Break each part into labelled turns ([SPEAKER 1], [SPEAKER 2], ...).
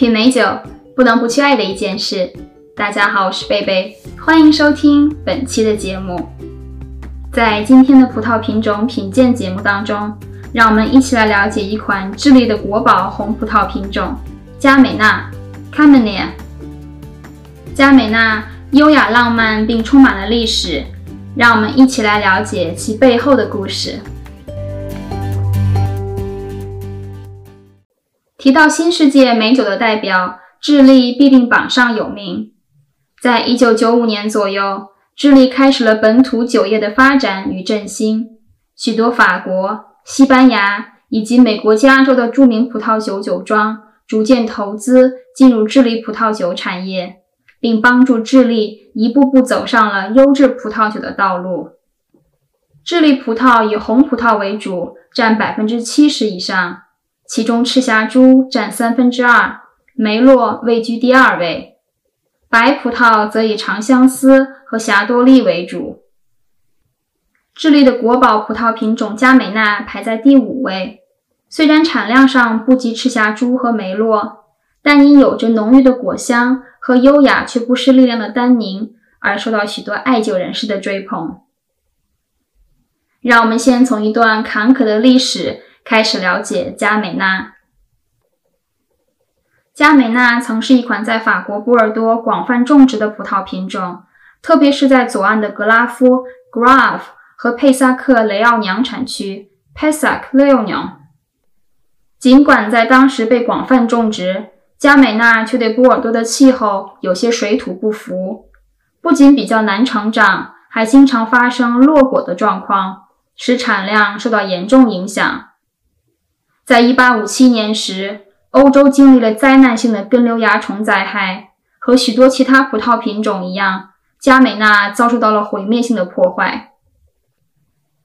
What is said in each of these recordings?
[SPEAKER 1] 品美酒不能不去爱的一件事。大家好，我是贝贝，欢迎收听本期的节目。在今天的葡萄品种品鉴节目当中，让我们一起来了解一款智利的国宝红葡萄品种佳美纳 （Cabernet）。佳美纳优雅浪漫并充满了历史，让我们一起来了解其背后的故事。提到新世界美酒的代表，智利必定榜上有名。在一九九五年左右，智利开始了本土酒业的发展与振兴，许多法国、西班牙以及美国加州的著名葡萄酒酒庄逐渐投资进入智利葡萄酒产业，并帮助智利一步步走上了优质葡萄酒的道路。智利葡萄以红葡萄为主，占百分之七十以上。其中赤霞珠占三分之二，梅洛位居第二位，白葡萄则以长相思和霞多丽为主。智利的国宝葡萄品种佳美纳排在第五位，虽然产量上不及赤霞珠和梅洛，但因有着浓郁的果香和优雅却不失力量的单宁，而受到许多爱酒人士的追捧。让我们先从一段坎坷的历史。开始了解加美纳。加美纳曾是一款在法国波尔多广泛种植的葡萄品种，特别是在左岸的格拉夫 （Grave） 和佩萨克雷奥娘产区 p e s a c Leognan）。尽管在当时被广泛种植，加美纳却对波尔多的气候有些水土不服，不仅比较难成长，还经常发生落果的状况，使产量受到严重影响。在1857年时，欧洲经历了灾难性的根瘤蚜虫灾害，和许多其他葡萄品种一样，加美纳遭受到了毁灭性的破坏。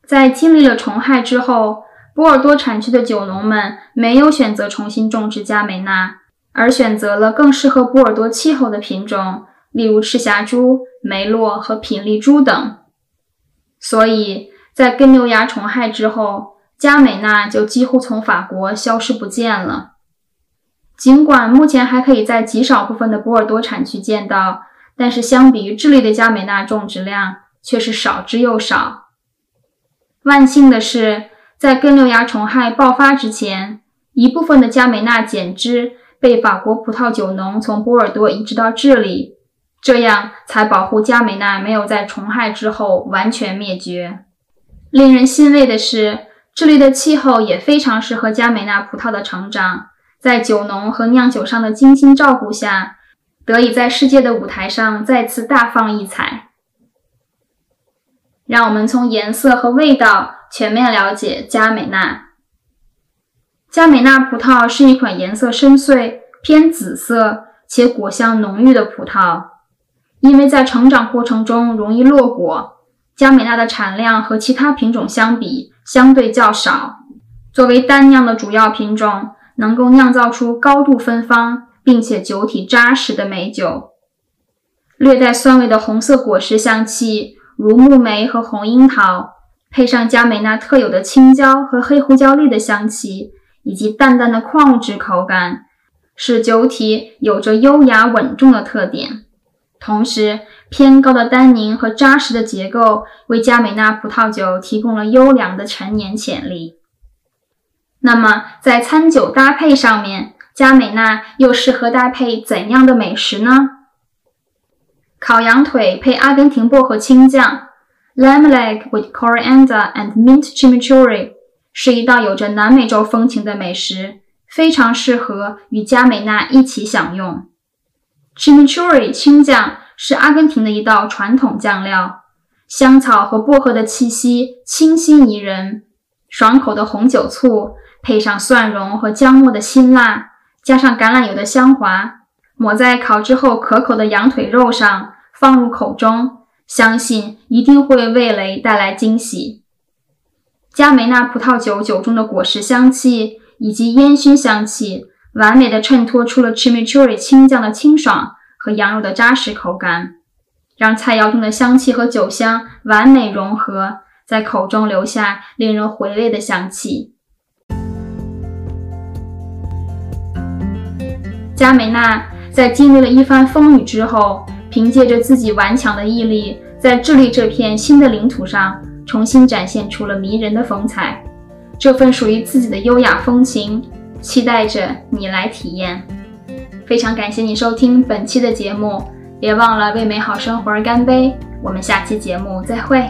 [SPEAKER 1] 在经历了虫害之后，波尔多产区的酒农们没有选择重新种植加美纳，而选择了更适合波尔多气候的品种，例如赤霞珠、梅洛和品丽珠等。所以在根瘤蚜虫害之后，佳美纳就几乎从法国消失不见了。尽管目前还可以在极少部分的波尔多产区见到，但是相比于智利的佳美纳种植量却是少之又少。万幸的是，在根瘤蚜虫害爆发之前，一部分的佳美纳碱枝被法国葡萄酒农从波尔多移植到智利，这样才保护佳美纳没有在虫害之后完全灭绝。令人欣慰的是。智利的气候也非常适合佳美纳葡萄的成长，在酒农和酿酒商的精心照顾下，得以在世界的舞台上再次大放异彩。让我们从颜色和味道全面了解佳美纳。佳美纳葡萄是一款颜色深邃、偏紫色且果香浓郁的葡萄，因为在成长过程中容易落果，佳美纳的产量和其他品种相比。相对较少，作为单酿的主要品种，能够酿造出高度芬芳并且酒体扎实的美酒。略带酸味的红色果实香气，如木莓和红樱桃，配上佳美纳特有的青椒和黑胡椒粒的香气，以及淡淡的矿物质口感，使酒体有着优雅稳重的特点。同时，偏高的单宁和扎实的结构为佳美纳葡萄酒提供了优良的陈年潜力。那么，在餐酒搭配上面，佳美纳又适合搭配怎样的美食呢？烤羊腿配阿根廷薄荷青酱 （Lamb leg with coriander and mint chimichurri） 是一道有着南美洲风情的美食，非常适合与佳美纳一起享用。chimichurri 青酱。是阿根廷的一道传统酱料，香草和薄荷的气息清新宜人。爽口的红酒醋配上蒜蓉和姜末的辛辣，加上橄榄油的香滑，抹在烤制后可口的羊腿肉上，放入口中，相信一定会为味蕾带来惊喜。佳美纳葡萄酒酒中的果实香气以及烟熏香气，完美的衬托出了 Chimichurri 青酱的清爽。和羊肉的扎实口感，让菜肴中的香气和酒香完美融合，在口中留下令人回味的香气。加美娜在经历了一番风雨之后，凭借着自己顽强的毅力，在智利这片新的领土上重新展现出了迷人的风采。这份属于自己的优雅风情，期待着你来体验。非常感谢你收听本期的节目，别忘了为美好生活而干杯。我们下期节目再会。